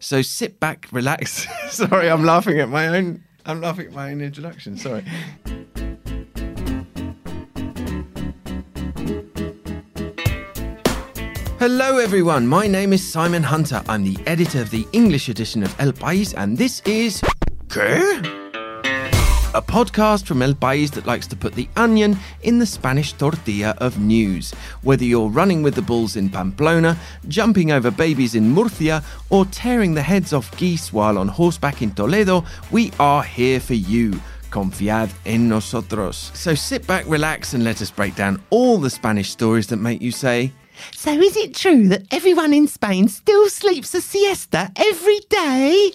So sit back, relax. Sorry, I'm laughing at my own. I'm laughing at my own introduction. Sorry. Hello, everyone. My name is Simon Hunter. I'm the editor of the English edition of El País, and this is. ¿Qué? A podcast from El País that likes to put the onion in the Spanish tortilla of news. Whether you're running with the bulls in Pamplona, jumping over babies in Murcia, or tearing the heads off geese while on horseback in Toledo, we are here for you. Confiad en nosotros. So sit back, relax, and let us break down all the Spanish stories that make you say, So is it true that everyone in Spain still sleeps a siesta every day?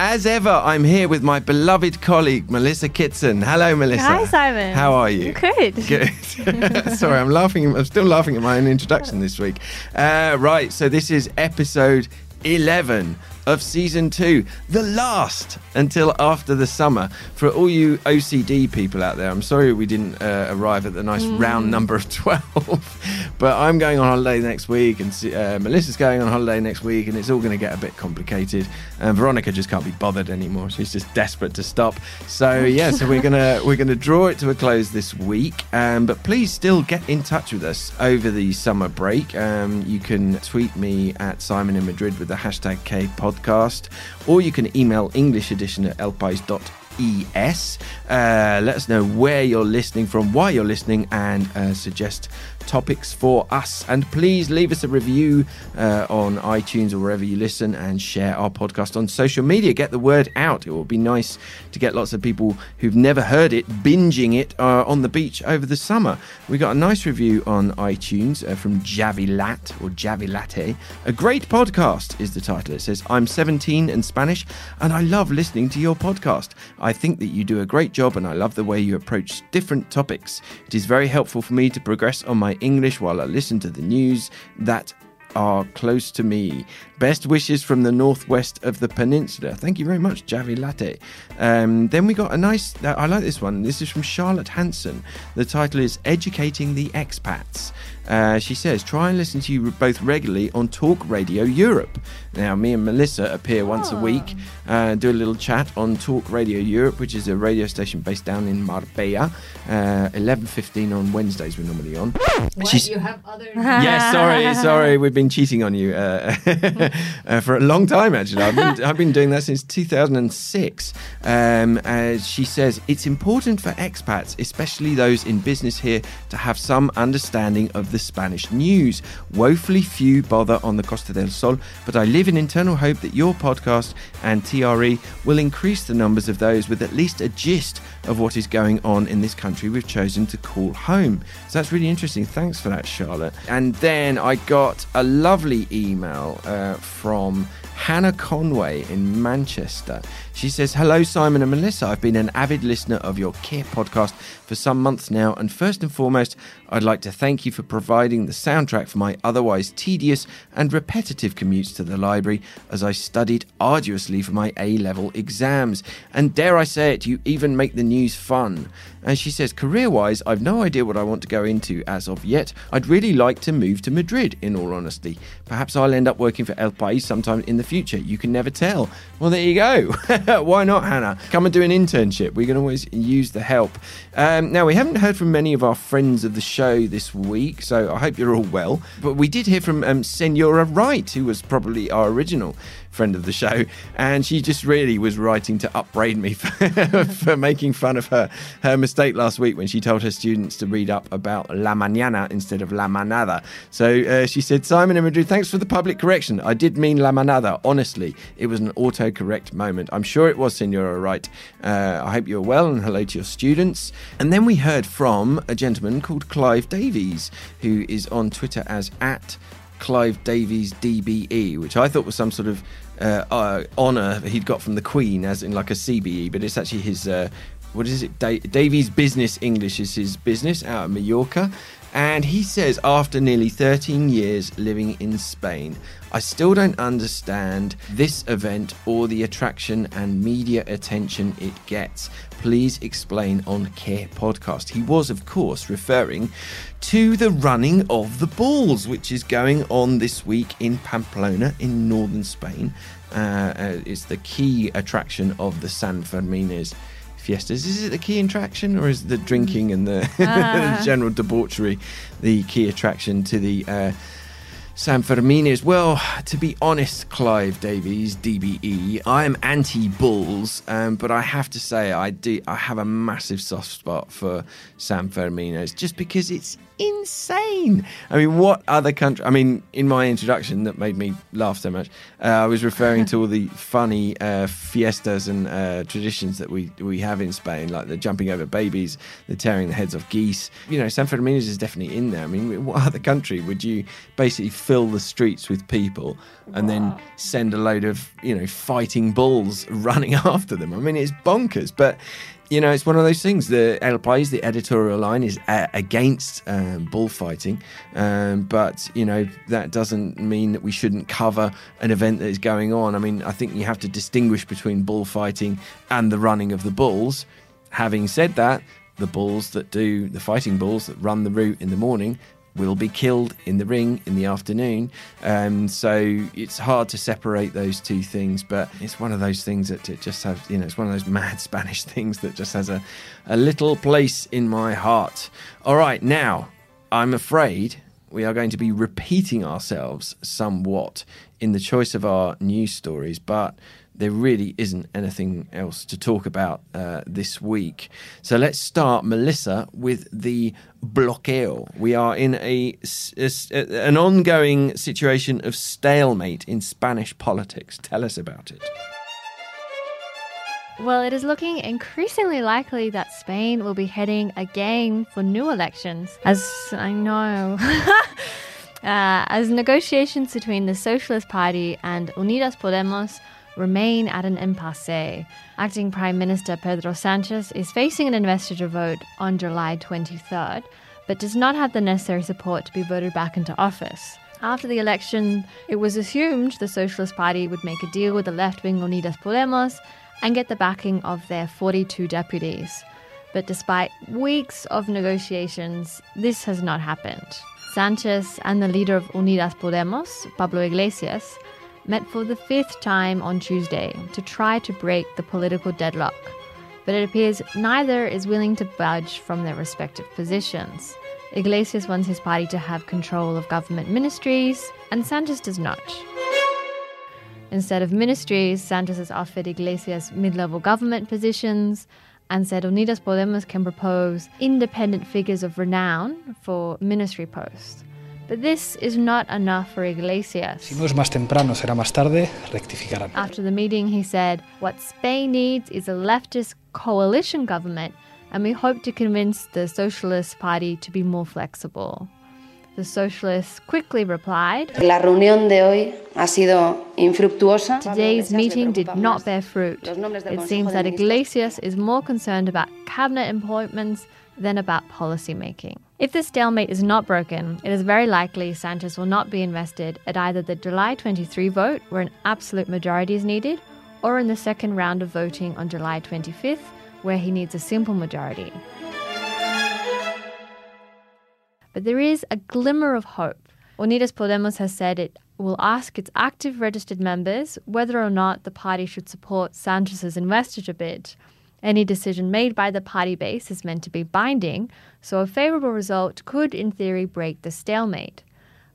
As ever, I'm here with my beloved colleague, Melissa Kitson. Hello, Melissa. Hi, Simon. How are you? Good. Good. Sorry, I'm laughing. I'm still laughing at my own introduction this week. Uh, right, so this is episode 11 of season two, the last until after the summer. For all you OCD people out there, I'm sorry we didn't uh, arrive at the nice round number of 12, but I'm going on holiday next week, and uh, Melissa's going on holiday next week, and it's all going to get a bit complicated. And Veronica just can't be bothered anymore. She's just desperate to stop. So yeah, so we're gonna we're gonna draw it to a close this week. Um, but please still get in touch with us over the summer break. Um, you can tweet me at Simon in Madrid with the hashtag K podcast, or you can email English edition at elpais.es. Uh, let us know where you're listening from, why you're listening, and uh, suggest topics for us. And please leave us a review uh, on iTunes or wherever you listen and share our podcast on social media. Get the word out. It will be nice to get lots of people who've never heard it binging it uh, on the beach over the summer. We got a nice review on iTunes uh, from Javilat or Javilate. A great podcast is the title. It says, I'm 17 and Spanish and I love listening to your podcast. I think that you do a great job and I love the way you approach different topics. It is very helpful for me to progress on my English while I listen to the news that are close to me. Best wishes from the northwest of the peninsula. Thank you very much, Javi Latte. Um, then we got a nice, uh, I like this one. This is from Charlotte Hanson. The title is Educating the Expats. Uh, she says, try and listen to you both regularly on Talk Radio Europe. Now, me and Melissa appear once a week, uh, do a little chat on Talk Radio Europe, which is a radio station based down in Marbella. Uh, 11.15 on Wednesdays we're normally on. She's- you have other yes, sorry, sorry. We've been cheating on you uh, uh, for a long time, actually. I've been, I've been doing that since 2006. Um, as she says, it's important for expats, especially those in business here, to have some understanding of the Spanish news. Woefully few bother on the Costa del Sol, but I live in internal hope that your podcast and TRE will increase the numbers of those with at least a gist of what is going on in this country we've chosen to call home. So that's really interesting. Thanks for that, Charlotte. And then I got a lovely email uh, from Hannah Conway in Manchester. She says, Hello, Simon and Melissa. I've been an avid listener of your Qué podcast for some months now, and first and foremost, I'd like to thank you for providing the soundtrack for my otherwise tedious and repetitive commutes to the library as I studied arduously for my A level exams. And dare I say it, you even make the news fun. And she says, career wise, I've no idea what I want to go into as of yet. I'd really like to move to Madrid, in all honesty. Perhaps I'll end up working for El País sometime in the future. You can never tell. Well, there you go. Why not, Hannah? Come and do an internship. We can always use the help. Um, now, we haven't heard from many of our friends of the show this week, so I hope you're all well. But we did hear from um, Senora Wright, who was probably our original friend of the show, and she just really was writing to upbraid me for, for making fun of her her mistake last week when she told her students to read up about La Mañana instead of La Manada. So uh, she said, Simon and Madrid, thanks for the public correction. I did mean La Manada. Honestly, it was an autocorrect moment. I'm sure it was, Senora Wright. Uh, I hope you're well and hello to your students. And then we heard from a gentleman called Clive Davies, who is on Twitter as at Clive Davies DBE, which I thought was some sort of uh, uh, honour he'd got from the Queen, as in like a CBE, but it's actually his uh, what is it? Da- Davies Business English is his business out of Mallorca. And he says, after nearly 13 years living in Spain, I still don't understand this event or the attraction and media attention it gets. Please explain on Qué Podcast. He was, of course, referring to the running of the bulls, which is going on this week in Pamplona in northern Spain. Uh, uh, it's the key attraction of the San Fermines fiestas. Is it the key attraction, or is the drinking and the, Ah. the general debauchery the key attraction to the uh, San Fermines? Well, to be honest, Clive Davies, DBE, I am anti-bulls, um, but I have to say I do. I have a massive soft spot for San Fermines just because it's insane. I mean, what other country? I mean, in my introduction that made me laugh so much, uh, I was referring to all the funny uh, fiestas and uh, traditions that we we have in Spain, like the jumping over babies, the tearing the heads off geese. You know, San Fermines is definitely in there. I mean, what other country would you basically fill the streets with people and then send a load of you know fighting bulls running after them? I mean, it's bonkers, but you know, it's one of those things. The El the editorial line, is uh, against um, bullfighting, um, but you know that doesn't mean that we shouldn't cover an event that is going on. I mean, I think you have to distinguish between bullfighting and the running of the bulls. Having said that, the bulls that do the fighting bulls that run the route in the morning will be killed in the ring in the afternoon. Um, so it's hard to separate those two things, but it's one of those things that it just has, you know, it's one of those mad Spanish things that just has a, a little place in my heart. All right, now I'm afraid we are going to be repeating ourselves somewhat in the choice of our news stories, but there really isn't anything else to talk about uh, this week. So let's start, Melissa, with the bloqueo. We are in a, a- an ongoing situation of stalemate in Spanish politics. Tell us about it. Well, it is looking increasingly likely that Spain will be heading again for new elections. As I know. Uh, as negotiations between the Socialist Party and Unidas Podemos remain at an impasse, acting Prime Minister Pedro Sanchez is facing an investiture vote on July 23rd, but does not have the necessary support to be voted back into office. After the election, it was assumed the Socialist Party would make a deal with the left wing Unidas Podemos and get the backing of their 42 deputies. But despite weeks of negotiations, this has not happened. Sanchez and the leader of Unidas Podemos, Pablo Iglesias, met for the fifth time on Tuesday to try to break the political deadlock. But it appears neither is willing to budge from their respective positions. Iglesias wants his party to have control of government ministries, and Sanchez does not. Instead of ministries, Sanchez has offered Iglesias mid level government positions and said Unidas Podemos can propose independent figures of renown for ministry posts. But this is not enough for Iglesias. Si no es más temprano, será más tarde, rectificarán. After the meeting, he said, What Spain needs is a leftist coalition government, and we hope to convince the Socialist Party to be more flexible. The Socialists quickly replied, La reunión de hoy ha sido infructuosa. Today's meeting did not bear fruit. It seems that Iglesias is more concerned about cabinet appointments than about policy making. If the stalemate is not broken, it is very likely Sanchez will not be invested at either the July 23 vote, where an absolute majority is needed, or in the second round of voting on July 25th, where he needs a simple majority. But there is a glimmer of hope. Unidas Podemos has said it will ask its active registered members whether or not the party should support Sanchez's investiture bid. Any decision made by the party base is meant to be binding, so a favourable result could, in theory, break the stalemate.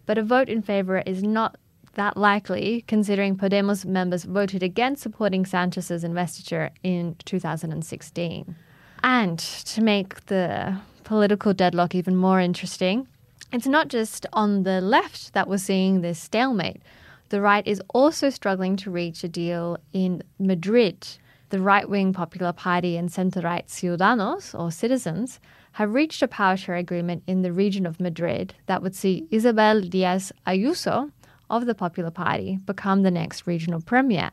But a vote in favour is not that likely, considering Podemos members voted against supporting Sanchez's investiture in 2016. And to make the political deadlock even more interesting, it's not just on the left that we're seeing this stalemate. The right is also struggling to reach a deal in Madrid. The right wing Popular Party and centre right Ciudadanos, or citizens, have reached a power share agreement in the region of Madrid that would see Isabel Diaz Ayuso of the Popular Party become the next regional premier.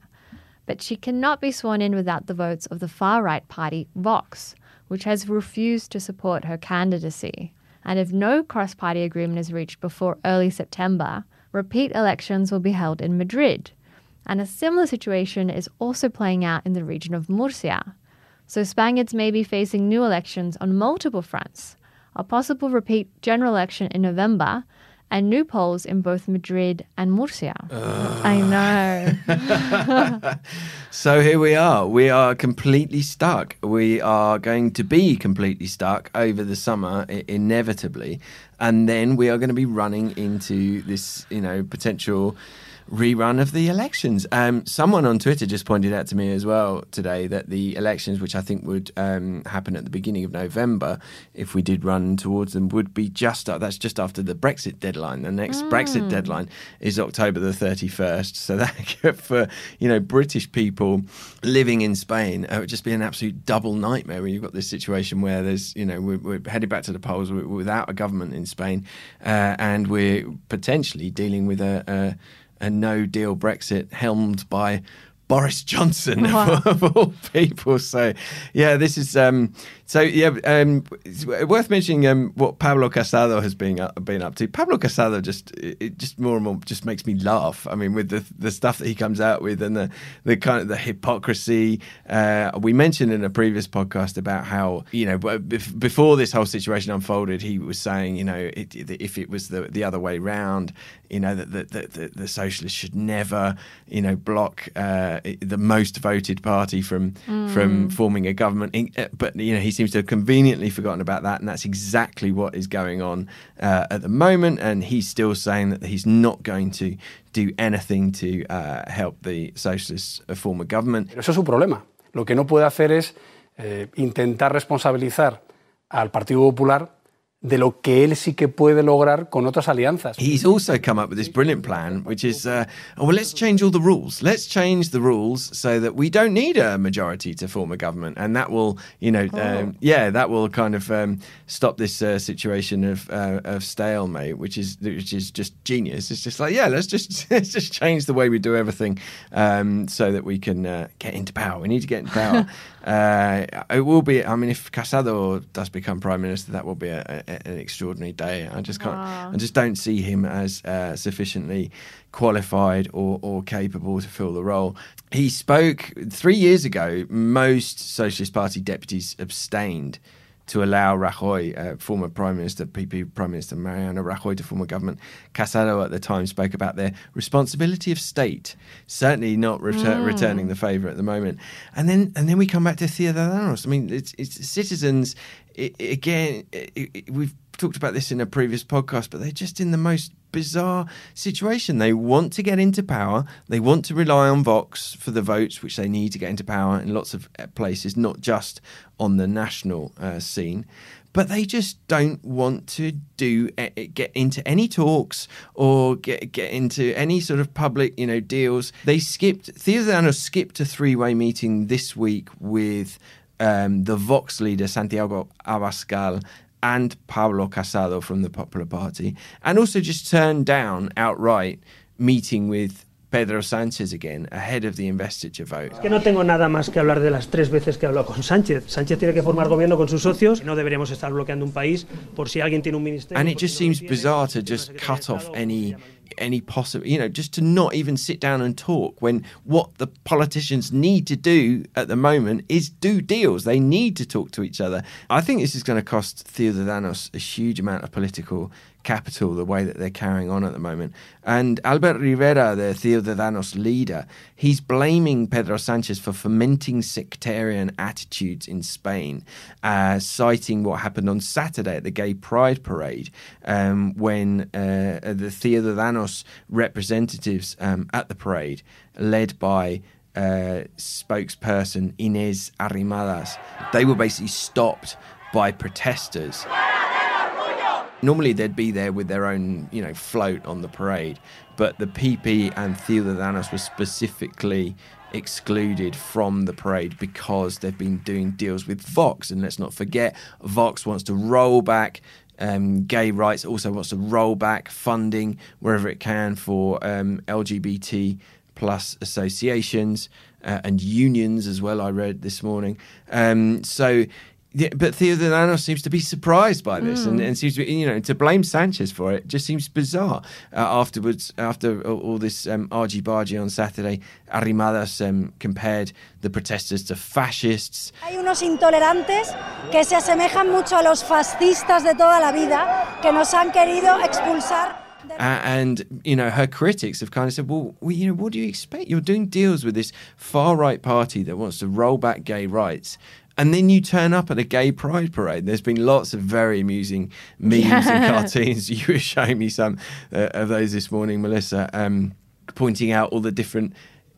But she cannot be sworn in without the votes of the far right party Vox. which has refused to support her candidacy. And if no cross party agreement is reached before early September, repeat elections will be held in Madrid. And a similar situation is also playing out in the region of Murcia. So Spaniards may be facing new elections on multiple fronts a possible repeat general election in November, and new polls in both Madrid and Murcia. I know. So here we are. We are completely stuck. We are going to be completely stuck over the summer, i- inevitably. And then we are going to be running into this, you know, potential rerun of the elections. Um, someone on Twitter just pointed out to me as well today that the elections, which I think would um, happen at the beginning of November, if we did run towards them, would be just that's just after the Brexit deadline. The next Brexit deadline is October the thirty first. So that for you know British people living in Spain, uh, it would just be an absolute double nightmare when you've got this situation where there's you know we're, we're headed back to the polls without a government in Spain, uh, and we're potentially dealing with a. a a no deal Brexit helmed by Boris Johnson Wow. of all people. So, yeah, this is um, so yeah. Um, it's worth mentioning um, what Pablo Casado has been up, been up to. Pablo Casado just it it just more and more just makes me laugh. I mean, with the the stuff that he comes out with and the the kind of the hypocrisy. Uh, we mentioned in a previous podcast about how you know before this whole situation unfolded, he was saying you know it, if it was the the other way round, you know that the, the, the, the socialists should never you know block uh, the most voted party from from forming a government. Uh, But you know he seems to have conveniently forgotten about that, and that's exactly what is going on uh, at the moment. And he's still saying that he's not going to do anything to uh, help the socialists uh, form a government. Pero eso es su problema. Lo que no puede hacer es eh, intentar responsabilizar al Partido Popular de lo que él sí que puede lograr con otras alianzas. He's also come up with this brilliant plan, which is, uh, oh, well, let's change all the rules. Let's change the rules so that we don't need a majority to form a government, and that will, you know, um, yeah, that will kind of um, stop this uh, situation of uh, of stalemate, which is which is just genius. It's just like, yeah, let's just let's just change the way we do everything, um, so that we can uh, get into power. We need to get into power. uh, it will be. I mean, if Casado does become prime minister, that will be a, a, an extraordinary day. I just can't. I just don't see him as uh, sufficiently qualified or, or capable to fill the role. He spoke three years ago. Most Socialist Party deputies abstained to allow Rajoy, uh, former Prime Minister, PP Prime Minister Mariano Rajoy, to form a government. Casado at the time spoke about their responsibility of state, certainly not retur- returning the favour at the moment. And then, and then we come back to Ciudadanos. I mean, it's, it's citizens. i again, i i we've talked about this in a previous podcast, but they're just in the most bizarre situation. They want to get into power. They want to rely on Vox for the votes, which they need to get into power in lots of uh, places, not just on the national uh, scene. But they just don't want to do eh, get into any talks or get get into any sort of public, you know, deals. They skipped. Ciudadanos skipped a three-way meeting this week with um, the Vox leader Santiago Abascal and Pablo Casado from the Popular Party, and also just turned down outright meeting with Pedro Sánchez again ahead of the investiture vote. Que no tengo nada más que hablar de las tres veces que hablado con Sánchez. Sánchez tiene que formar gobierno con sus socios. No deberíamos estar bloqueando un país por si alguien tiene un ministerio. and it just seems bizarre to just cut off any any possible you know just to not even sit down and talk when what the politicians need to do at the moment is do deals. They need to talk to each other. I think this is going to cost Ciudadanos a huge amount of political capital the way that they're carrying on at the moment and albert rivera the Ciudadanos leader he's blaming pedro sanchez for fomenting sectarian attitudes in spain uh, citing what happened on saturday at the gay pride parade um, when uh, the Ciudadanos representatives um, at the parade, led by uh, spokesperson Inés Arrimadas, they were basically stopped by protesters. Normally, they'd be there with their own, you know, float on the parade, but the PP and Ciudadanos were specifically excluded from the parade because they've been doing deals with Vox. And let's not forget, Vox wants to roll back um, gay rights, also wants to roll back funding wherever it can for um, LGBT plus associations uh, and unions as well. I read this morning. Um, so Yeah, but Ciudadanos seems to be surprised by this and, and seems to be, you know, to blame Sanchez for it just seems bizarre. Uh, afterwards, after all, all this um, argy bargy on Saturday, Arrimadas um, compared the protesters to fascists. Hay unos intolerantes que se asemejan mucho a los fascistas de toda la vida que nos han querido expulsar. de- Uh, and you know her critics have kind of said, "Well, well, you know, what do you expect? You're doing deals with this far right party that wants to roll back gay rights." And then you turn up at a gay pride parade. There's been lots of very amusing memes and cartoons. You were showing me some uh, of those this morning, Melissa, um, pointing out all the different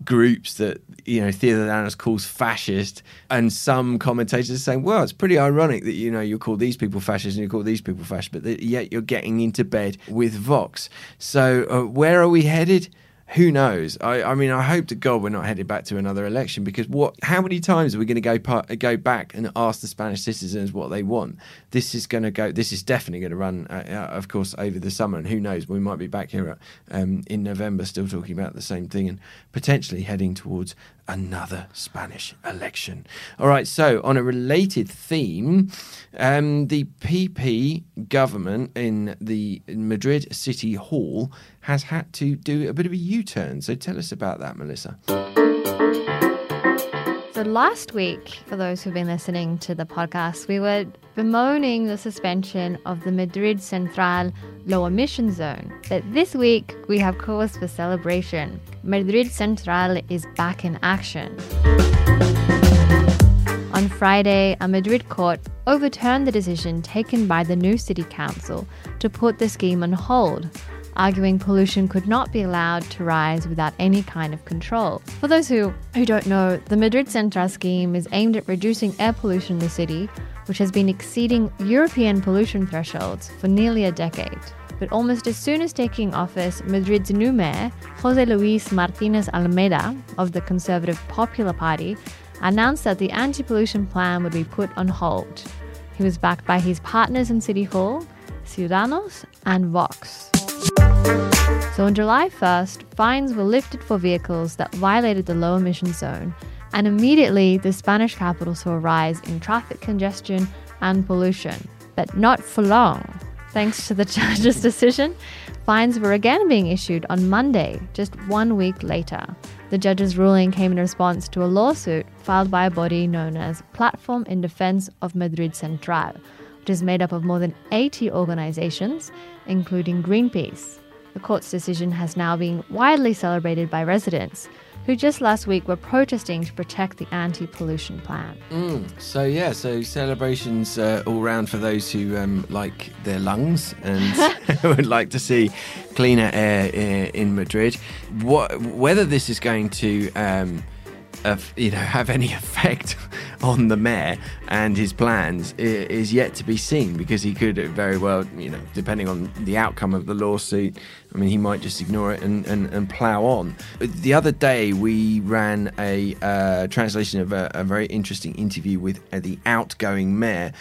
groups that you know Ciudadanos calls fascist, and some commentators are saying, "Well, it's pretty ironic that you know you call these people fascist and you call these people fascist, but that yet you're getting into bed with Vox." So, uh, where are we headed? Who knows? I, I mean, I hope to God we're not headed back to another election because what? How many times are we going to go par- go back and ask the Spanish citizens what they want? This is going to go. This is definitely going to run, uh, uh, of course, over the summer, and who knows? We might be back here um, in November, still talking about the same thing, and potentially heading towards another Spanish election. All right. So, on a related theme, um, the PP government in the Madrid City Hall has had to do a bit of a U-turn. So, tell us about that, Melissa. So last week, for those who've been listening to the podcast, we were bemoaning the suspension of the Madrid Central low emission zone. But this week, we have cause for celebration. Madrid Central is back in action. On Friday, a Madrid court overturned the decision taken by the new city council to put the scheme on hold, arguing pollution could not be allowed to rise without any kind of control. For those who, who don't know, the Madrid Central scheme is aimed at reducing air pollution in the city, which has been exceeding European pollution thresholds for nearly a decade. But almost as soon as taking office, Madrid's new mayor, Jose Luis Martinez Almeida of the Conservative Popular Party, announced that the anti pollution plan would be put on hold. He was backed by his partners in City Hall, Ciudadanos, and Vox. So on July 1st, fines were lifted for vehicles that violated the low emission zone, and immediately the Spanish capital saw a rise in traffic congestion and pollution. But not for long. Thanks to the judge's decision, fines were again being issued on Monday, just one week later. The judge's ruling came in response to a lawsuit filed by a body known as Platform in Defense of Madrid Central, which is made up of more than 80 organizations, including Greenpeace. The court's decision has now been widely celebrated by residents, who just last week were protesting to protect the anti pollution plan. So yeah, so celebrations uh, all round for those who um, like their lungs and would like to see cleaner air in Madrid. What, whether this is going to um, of, you know have any effect on the mayor and his plans is yet to be seen because he could very well you know depending on the outcome of the lawsuit I mean he might just ignore it and, and, and plow on. The other day we ran a uh, translation of a, a very interesting interview with uh, the outgoing mayor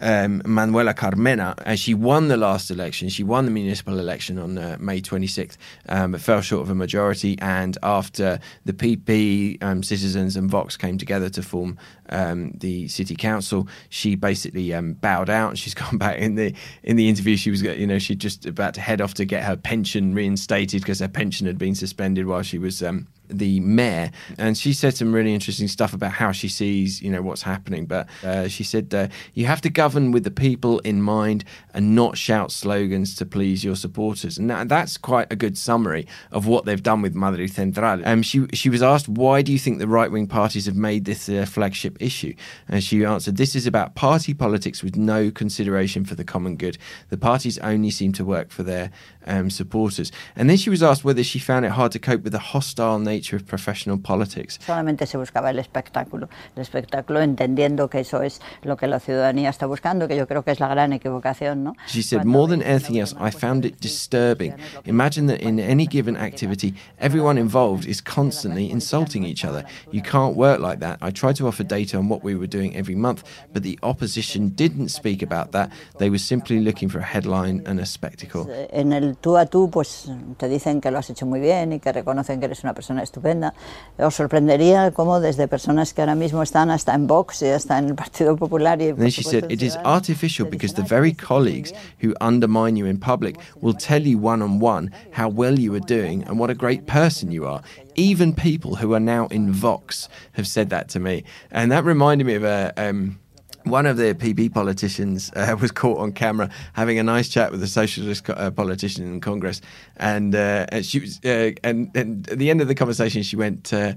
um, Manuela Carmena, as she won the last election. She won the municipal election on uh, May 26th, um, but fell short of a majority. And after the PP, um, Citizens, and Vox came together to form um, the city council, she basically um, bowed out. And she's gone back in the in the interview. She was, you know, she just about to head off to get her pension reinstated because her pension had been suspended while she was. Um, the mayor, and she said some really interesting stuff about how she sees, you know, what's happening. But uh, she said uh, you have to govern with the people in mind and not shout slogans to please your supporters, and that, that's quite a good summary of what they've done with Madrid Central. Um, she she was asked why do you think the right wing parties have made this their flagship issue, and she answered, "This is about party politics with no consideration for the common good. The parties only seem to work for their um, supporters." And then she was asked whether she found it hard to cope with the hostile nature of professional politics. Solamente se buscaba el espectáculo, el espectáculo entendiendo que eso es lo que la ciudadanía está buscando, que yo creo que es la gran equivocación, ¿no? She said, more than anything else, I found it disturbing. Imagine that in any given activity, everyone involved is constantly insulting each other. You can't work like that. I tried to offer data on what we were doing every month, but the opposition didn't speak about that. They were simply looking for a headline and a spectacle. En el tú a tú, pues te dicen que lo has hecho muy bien y que reconocen que eres una persona estupenda. Os sorprendería cómo desde personas que ahora mismo están hasta en Vox y hasta en el Partido Popular y then she said, It is artificial because the very colleagues who undermine you in public will tell you one on one how well you are doing and what a great person you are. Even people who are now in Vox have said that to me. And that reminded me of a. Um, one of the PP politicians uh, was caught on camera having a nice chat with a socialist co- uh, politician in Congress, and, uh, and she was, uh, and, and at the end of the conversation, she went. Uh,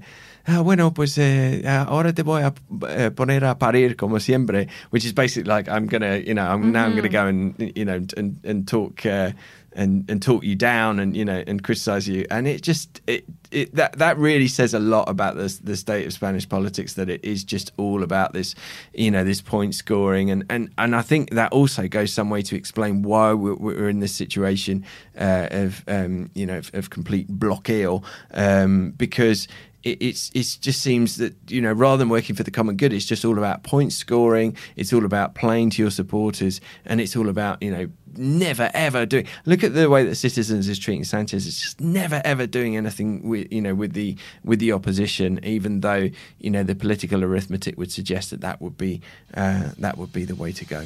"Ah, bueno, pues eh, ahora te voy a eh, poner a parir como siempre, which is basically like I'm gonna, you know, I'm now I'm gonna go and you know and and talk uh, and and talk you down and you know and criticize you, and it just it, it that that really says a lot about the the state of Spanish politics that it is just all about this, you know, this point scoring, and and and I think that also goes some way to explain why we're, we're in this situation uh, of um, you know of, of complete blockade, um, because it, it's it just seems that you know rather than working for the common good, it's just all about point scoring. It's all about playing to your supporters, and it's all about you know never ever doing. Look at the way that Citizens is treating Sanchez. It's just never ever doing anything with you know with the with the opposition, even though you know the political arithmetic would suggest that that would be uh, that would be the way to go.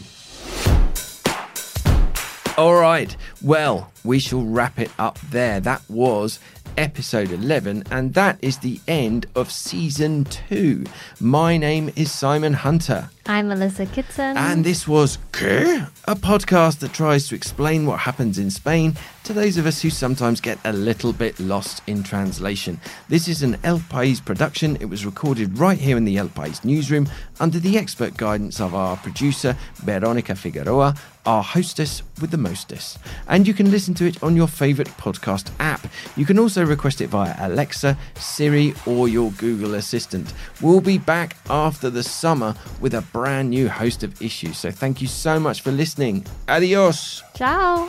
All right. Well, we shall wrap it up there. That was episode 11, and that is the end of season two. My name is Simon Hunter. I'm Melissa Kitson. And this was ¿Qué? A podcast that tries to explain what happens in Spain to those of us who sometimes get a little bit lost in translation. This is an El País production. It was recorded right here in the El País newsroom under the expert guidance of our producer, Veronica Figueroa, our hostess with the mostess. And you can listen to it on your favourite podcast app. You can also request it via Alexa, Siri, or your Google Assistant. We'll be back after the summer with a brand new host of issues. So thank you so much for listening. Adios. Ciao.